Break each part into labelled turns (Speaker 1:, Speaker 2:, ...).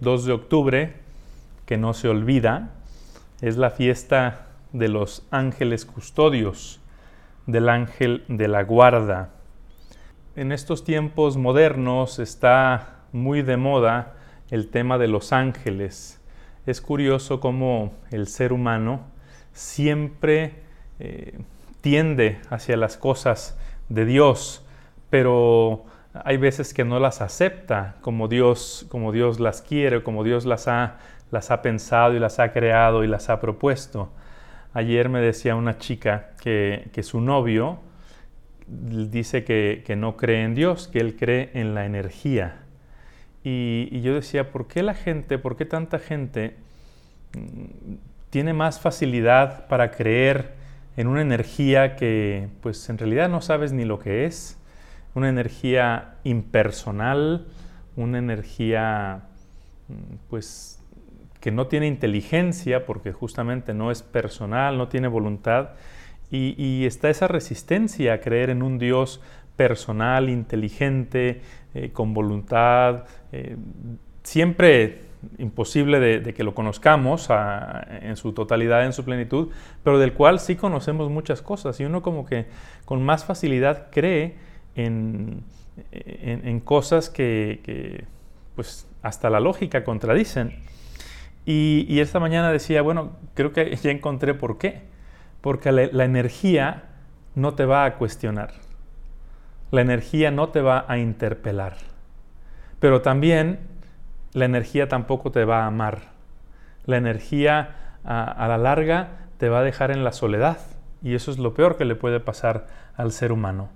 Speaker 1: hoy, 2 de octubre, que no se olvida, es la fiesta de los ángeles custodios, del ángel de la guarda. En estos tiempos modernos está muy de moda el tema de los ángeles. Es curioso cómo el ser humano siempre eh, tiende hacia las cosas de Dios, pero hay veces que no las acepta como Dios, como Dios las quiere, como Dios las ha, las ha pensado y las ha creado y las ha propuesto. Ayer me decía una chica que, su novio dice que, no cree en Dios, que él cree en la energía. Y, y, yo decía, ¿por qué la gente, por qué tanta gente mm, tiene más facilidad para creer en una energía que pues en realidad no sabes ni lo que es? Una energía impersonal, una energía mm, pues que no tiene inteligencia porque justamente no es personal, no tiene voluntad, y, está esa resistencia a creer en un Dios personal, inteligente, eh, con voluntad, eh, siempre imposible de, que lo conozcamos en su totalidad, en su plenitud, pero del cual sí conocemos muchas cosas y uno como que con más facilidad cree en, cosas que, pues hasta la lógica contradicen. Y, esta mañana decía, bueno, creo que ya encontré por qué. Porque la, energía no te va a cuestionar. La energía no te va a interpelar. Pero también la energía tampoco te va a amar. La energía a, la larga te va a dejar en la soledad. Y eso es lo peor que le puede pasar al ser humano.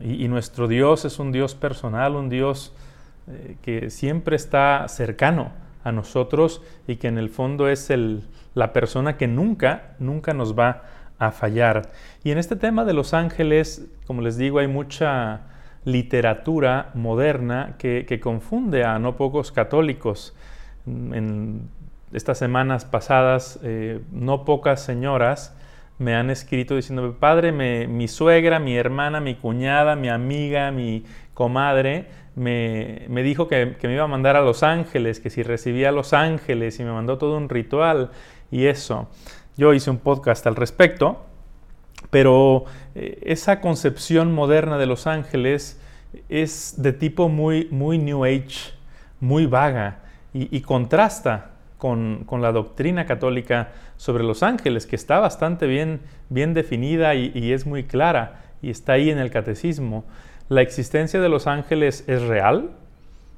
Speaker 1: Y, nuestro Dios es un Dios personal, un Dios eh, que siempre está cercano a nosotros y que en el fondo es el, la persona que nunca, nunca nos va a fallar. Y en este tema de los ángeles, como les digo, hay mucha literatura moderna que, confunde a no pocos católicos. En estas semanas pasadas, eh, no pocas señoras me han escrito diciendo, padre, mi suegra, mi hermana, mi cuñada, mi amiga, mi comadre, me, dijo que, me iba a mandar a Los Ángeles, que si recibía a Los Ángeles y me mandó todo un ritual y eso. Yo hice un podcast al respecto, pero eh, esa concepción moderna de Los Ángeles es de tipo muy, muy New Age, muy vaga y, contrasta con, la doctrina católica sobre los ángeles, que está bastante bien, bien definida y, y es muy clara y está ahí en el catecismo. La existencia de los ángeles es real,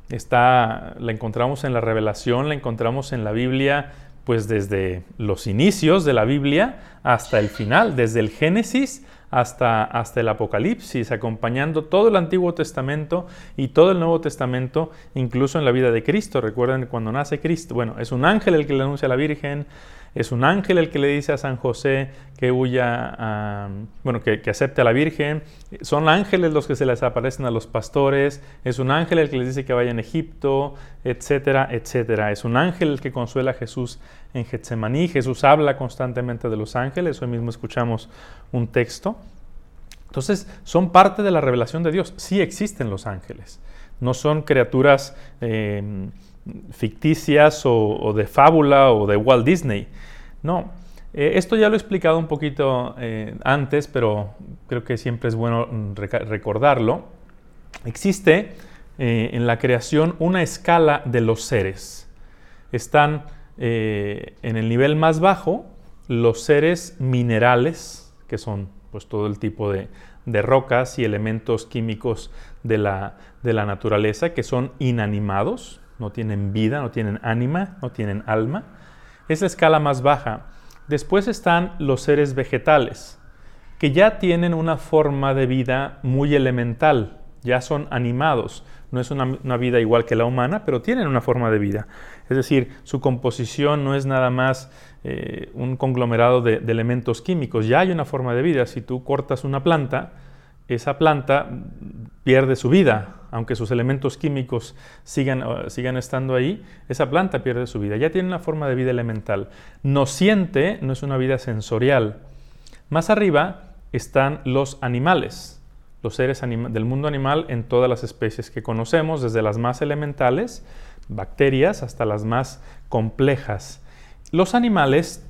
Speaker 1: está, la encontramos en la revelación, la encontramos en la Biblia, pues desde los inicios de la Biblia hasta el final, desde el Génesis hasta, hasta el Apocalipsis, acompañando todo el Antiguo Testamento y todo el Nuevo Testamento, incluso en la vida de Cristo. Recuerden cuando nace Cristo, bueno, es un ángel el que le anuncia a la Virgen, es un ángel el que le dice a San José que huya, bueno, que, acepte a la Virgen. Son ángeles los que se les aparecen a los pastores. Es un ángel el que les dice que vayan a Egipto, etcétera, etcétera. Es un ángel el que consuela a Jesús en Getsemaní. Jesús habla constantemente de los ángeles. Hoy mismo escuchamos un texto. Entonces, son parte de la revelación de Dios. Sí existen los ángeles. No son criaturas eh, ficticias o, de fábula o de Walt Disney. No, eh, esto ya lo he explicado un poquito eh, antes, pero creo que siempre es bueno mm, recordarlo. Existe en la creación una escala de los seres. Están en el nivel más bajo los seres minerales, que son pues todo el tipo de, rocas y elementos químicos de la, naturaleza que son inanimados, no tienen vida, no tienen ánima, no tienen alma. Es la escala más baja. Después están los seres vegetales, que ya tienen una forma de vida muy elemental, ya son animados. No es una, vida igual que la humana, pero tienen una forma de vida. Es decir, su composición no es nada más eh, un conglomerado de, elementos químicos, ya hay una forma de vida. Si tú cortas una planta, esa planta pierde su vida, aunque sus elementos químicos sigan, sigan estando ahí, esa planta pierde su vida. Ya tiene una forma de vida elemental. No siente, no es una vida sensorial. Más arriba están los animales los seres del mundo animal en todas las especies que conocemos, desde las más elementales, bacterias hasta las más complejas. Los animales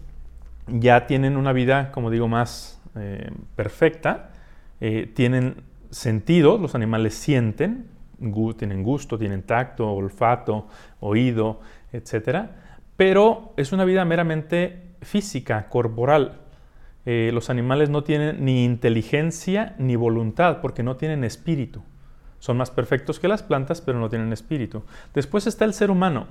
Speaker 1: ya tienen una vida, como digo, más eh, perfecta, eh, tienen sentido, los animales sienten, tienen gusto, tienen tacto, olfato, oído, etc. Pero es una vida meramente física, corporal. Eh, los animales no tienen ni inteligencia ni voluntad porque no tienen espíritu. Son más perfectos que las plantas, pero no tienen espíritu. Después está el ser humano.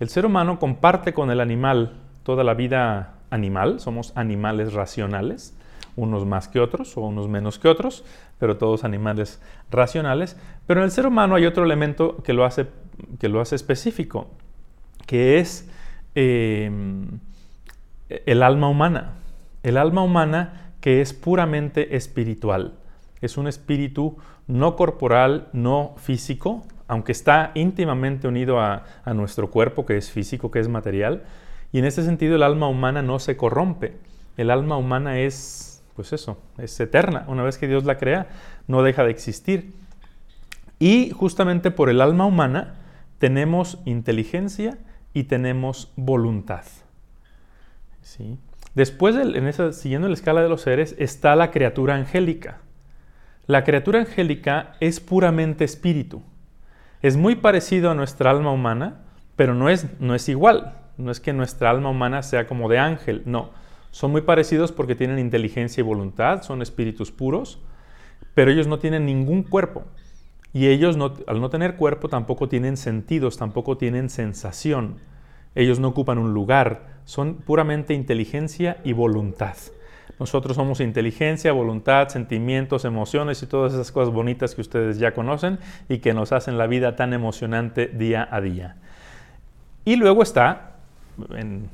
Speaker 1: El ser humano comparte con el animal toda la vida animal, somos animales racionales, unos más que otros o unos menos que otros, pero todos animales racionales. Pero en el ser humano hay otro elemento que lo hace, que lo hace específico, que es em, el alma humana. El alma humana que es puramente espiritual. Es un espíritu no corporal, no físico, aunque está íntimamente unido a, a nuestro cuerpo, que es físico, que es material. Y en ese sentido el alma humana no se corrompe. El alma humana es pues eso, es eterna. Una vez que Dios la crea, no deja de existir. Y justamente por el alma humana tenemos inteligencia y tenemos voluntad. ¿Sí? Después, en esa, siguiendo la escala de los seres, está la criatura angélica. La criatura angélica es puramente espíritu. Es muy parecido a nuestra alma humana, pero no es, no es igual. No es que nuestra alma humana sea como de ángel, no. Son muy parecidos porque tienen inteligencia y voluntad, son espíritus puros, pero ellos no tienen ningún cuerpo. Y ellos al no tener cuerpo tampoco tienen sentidos, tampoco tienen sensación. Ellos no ocupan un lugar, son puramente inteligencia y voluntad. Nosotros somos inteligencia, voluntad, sentimientos, emociones y todas esas cosas bonitas que ustedes ya conocen y que nos hacen la vida tan emocionante día a día. Y luego está, en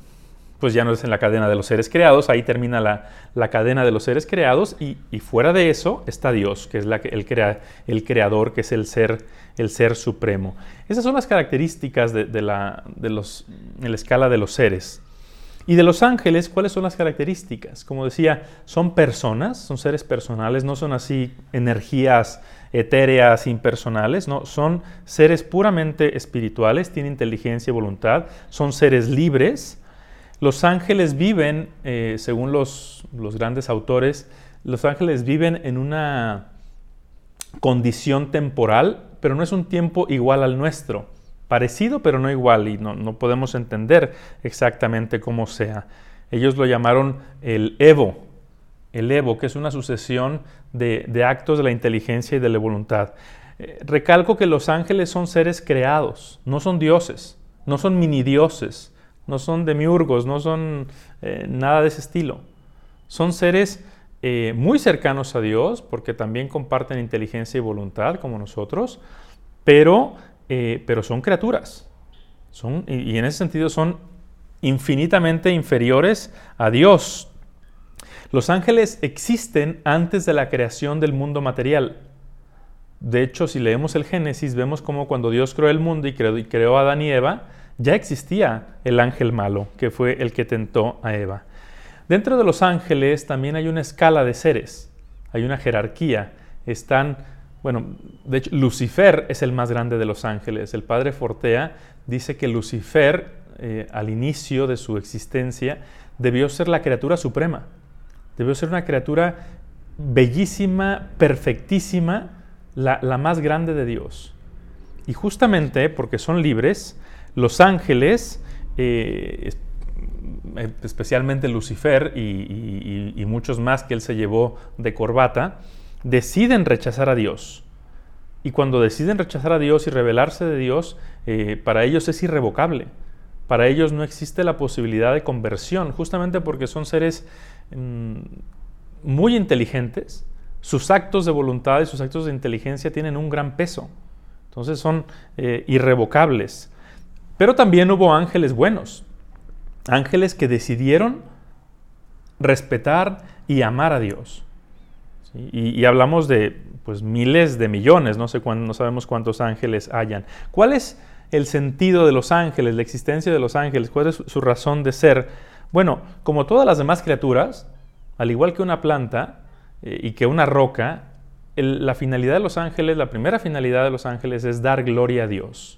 Speaker 1: pues ya no es en la cadena de los seres creados, ahí termina la, cadena de los seres creados y, fuera de eso está Dios, que es la, el, crea, el, creador, que es el ser, el ser supremo. Esas son las características de, la, de los, en la escala de los seres. Y de los ángeles, ¿cuáles son las características? Como decía, son personas, son seres personales, no son así energías etéreas, impersonales, no, son seres puramente espirituales, tienen inteligencia y voluntad, son seres libres, los ángeles viven, eh, según los, grandes autores, los ángeles viven en una condición temporal, pero no es un tiempo igual al nuestro. Parecido, pero no igual, y no, podemos entender exactamente cómo sea. Ellos lo llamaron el Evo, el Evo, que es una sucesión de, actos de la inteligencia y de la voluntad. Eh, recalco que los ángeles son seres creados, no son dioses, no son mini dioses no son demiurgos, no son eh, nada de ese estilo. Son seres eh, muy cercanos a Dios, porque también comparten inteligencia y voluntad como nosotros, pero, eh, pero son criaturas. Y en ese sentido son infinitamente inferiores a Dios. Los ángeles existen antes de la creación del mundo material. De hecho, si leemos el Génesis, vemos como cuando Dios creó el mundo y creó, y creó a Adán y Eva, ya existía el ángel malo, que fue el que tentó a Eva. Dentro de los ángeles también hay una escala de seres, hay una jerarquía. Están, bueno, de hecho, Lucifer es el más grande de los ángeles. El padre Fortea dice que Lucifer, eh, al inicio de su existencia, debió ser la criatura suprema. Debió ser una criatura bellísima, perfectísima, la, la más grande de Dios. Y justamente porque son libres, los ángeles, eh, especialmente Lucifer y, muchos más que él se llevó de corbata, deciden rechazar a Dios. Y cuando deciden rechazar a Dios y rebelarse de Dios, eh, para ellos es irrevocable. Para ellos no existe la posibilidad de conversión, justamente porque son seres mm, muy inteligentes. Sus actos de voluntad y sus actos de inteligencia tienen un gran peso. Entonces son eh, irrevocables. Pero también hubo ángeles buenos, ángeles que decidieron respetar y amar a Dios. Y, hablamos de pues, miles de millones, no, sé no sabemos cuántos ángeles hayan. ¿Cuál es el sentido de los ángeles, la existencia de los ángeles? ¿Cuál es su razón de ser? Bueno, como todas las demás criaturas, al igual que una planta eh, y que una roca, la finalidad de los ángeles, la primera finalidad de los ángeles es dar gloria a Dios.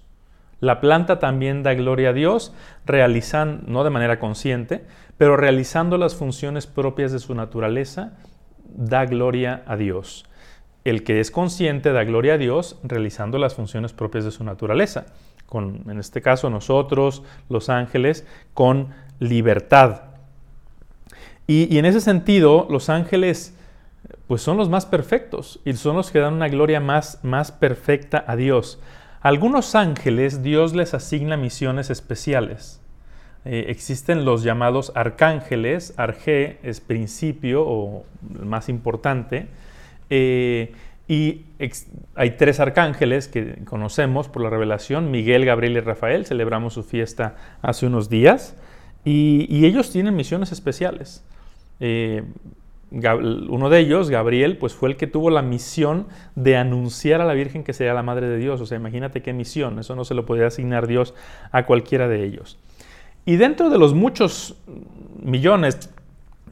Speaker 1: La planta también da gloria a Dios, realizando, no de manera consciente, pero realizando las funciones propias de su naturaleza, da gloria a Dios. El que es consciente da gloria a Dios realizando las funciones propias de su naturaleza. Con, en este caso, nosotros, los ángeles, con libertad. Y, y en ese sentido, los ángeles pues son los más perfectos y son los que dan una gloria más, más perfecta a Dios. Algunos ángeles Dios les asigna misiones especiales. Eh, existen los llamados arcángeles, arge es principio o más importante, eh, y hay tres arcángeles que conocemos por la revelación, Miguel, Gabriel y Rafael, celebramos su fiesta hace unos días, y, ellos tienen misiones especiales. Eh, uno de ellos, Gabriel, pues fue el que tuvo la misión de anunciar a la Virgen que sería la Madre de Dios. O sea, imagínate qué misión, eso no se lo podía asignar Dios a cualquiera de ellos. Y dentro de los muchos millones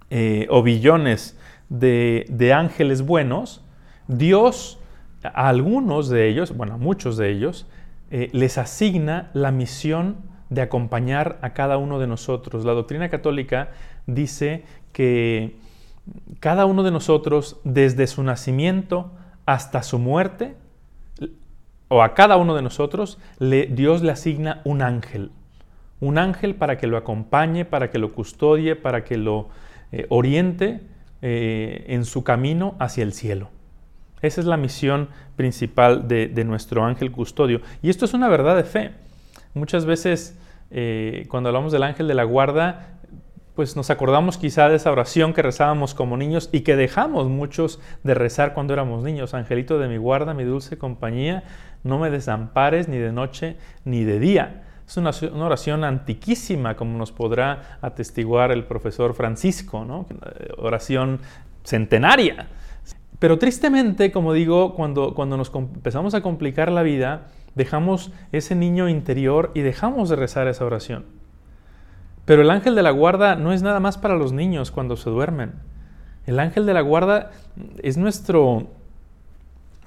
Speaker 1: eh, o billones de, ángeles buenos, Dios a algunos de ellos, bueno, a muchos de ellos, eh, les asigna la misión de acompañar a cada uno de nosotros. La doctrina católica dice que cada uno de nosotros, desde su nacimiento hasta su muerte, o a cada uno de nosotros, Dios le asigna un ángel. Un ángel para que lo acompañe, para que lo custodie, para que lo eh, oriente eh, en su camino hacia el cielo. Esa es la misión principal de, nuestro ángel custodio. Y esto es una verdad de fe. Muchas veces eh, cuando hablamos del ángel de la guarda, pues nos acordamos quizá de esa oración que rezábamos como niños y que dejamos muchos de rezar cuando éramos niños. Angelito de mi guarda, mi dulce compañía, no me desampares ni de noche ni de día. Es una, oración antiquísima, como nos podrá atestiguar el profesor Francisco, ¿no? oración centenaria. Pero tristemente, como digo, cuando, cuando nos empezamos a complicar la vida, dejamos ese niño interior y dejamos de rezar esa oración. Pero el ángel de la guarda no es nada más para los niños cuando se duermen. El ángel de la guarda es nuestro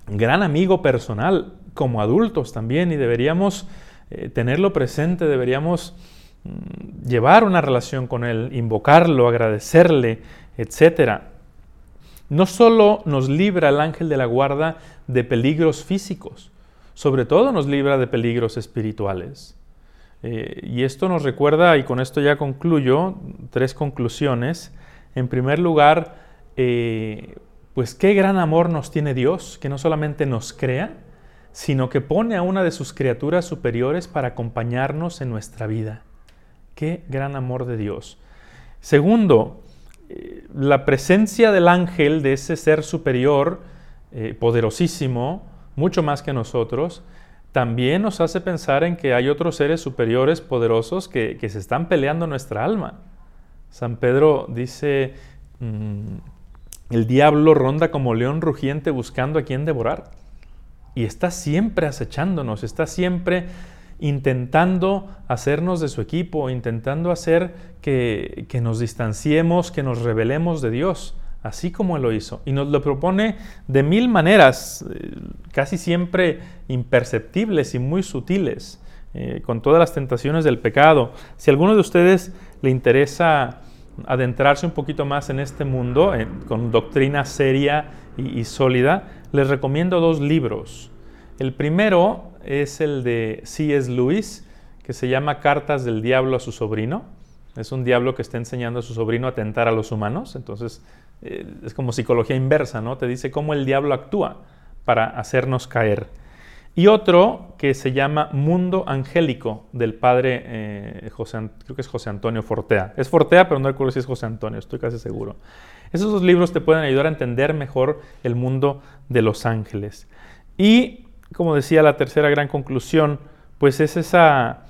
Speaker 1: gran amigo personal como adultos también y deberíamos eh, tenerlo presente, deberíamos mm, llevar una relación con él, invocarlo, agradecerle, etc. No solo nos libra el ángel de la guarda de peligros físicos, sobre todo nos libra de peligros espirituales. Eh, y esto nos recuerda, y con esto ya concluyo, tres conclusiones. En primer lugar, eh, pues qué gran amor nos tiene Dios, que no solamente nos crea, sino que pone a una de sus criaturas superiores para acompañarnos en nuestra vida. Qué gran amor de Dios. Segundo, eh, la presencia del ángel, de ese ser superior, poderosísimo, mucho más que nosotros, también nos hace pensar en que hay otros seres superiores, poderosos, que, se están peleando nuestra alma. San Pedro dice, mm, el diablo ronda como león rugiente buscando a quien devorar. Y está siempre acechándonos, está siempre intentando hacernos de su equipo, intentando hacer que, que nos distanciemos, que nos rebelemos de Dios así como Él lo hizo. Y nos lo propone de mil maneras, eh, casi siempre imperceptibles y muy sutiles, eh, con todas las tentaciones del pecado. Si a alguno de ustedes le interesa adentrarse un poquito más en este mundo, con doctrina seria y, sólida, les recomiendo dos libros. El primero es el de C.S. Lewis, que se llama Cartas del Diablo a su sobrino. Es un diablo que está enseñando a su sobrino a tentar a los humanos. Entonces, eh, es como psicología inversa, ¿no? Te dice cómo el diablo actúa para hacernos caer. Y otro que se llama Mundo Angélico del padre eh, José, creo que es José Antonio Fortea. Es Fortea, pero no recuerdo si es José Antonio, estoy casi seguro. Esos dos libros te pueden ayudar a entender mejor el mundo de los ángeles. Y, como decía, la tercera gran conclusión, pues es esa,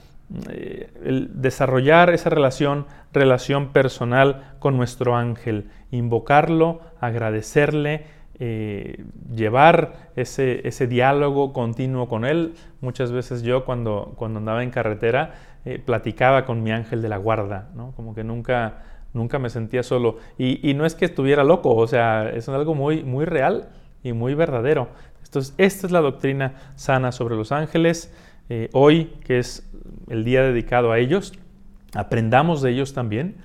Speaker 1: eh, el desarrollar esa relación, relación personal con nuestro ángel invocarlo, agradecerle, eh, llevar ese, ese, diálogo continuo con Él. Muchas veces yo cuando, cuando andaba en carretera eh, platicaba con mi ángel de la guarda, ¿no? como que nunca, nunca me sentía solo. Y, no es que estuviera loco, o sea, es algo muy, muy real y muy verdadero. Entonces, esta es la doctrina sana sobre los ángeles. eh, hoy, que es el día dedicado a ellos, aprendamos de ellos también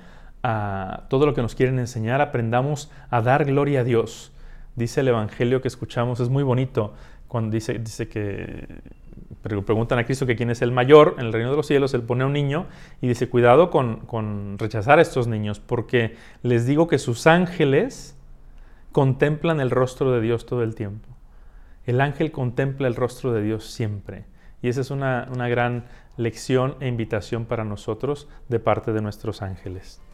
Speaker 1: a todo lo que nos quieren enseñar, aprendamos a dar gloria a Dios. Dice el Evangelio que escuchamos, es muy bonito, cuando dice, que preguntan a Cristo que quién es el mayor en el reino de los cielos, él pone a un niño y dice, cuidado con, con rechazar a estos niños, porque les digo que sus ángeles contemplan el rostro de Dios todo el tiempo. El ángel contempla el rostro de Dios siempre. Y esa es una, una gran lección e invitación para nosotros de parte de nuestros ángeles.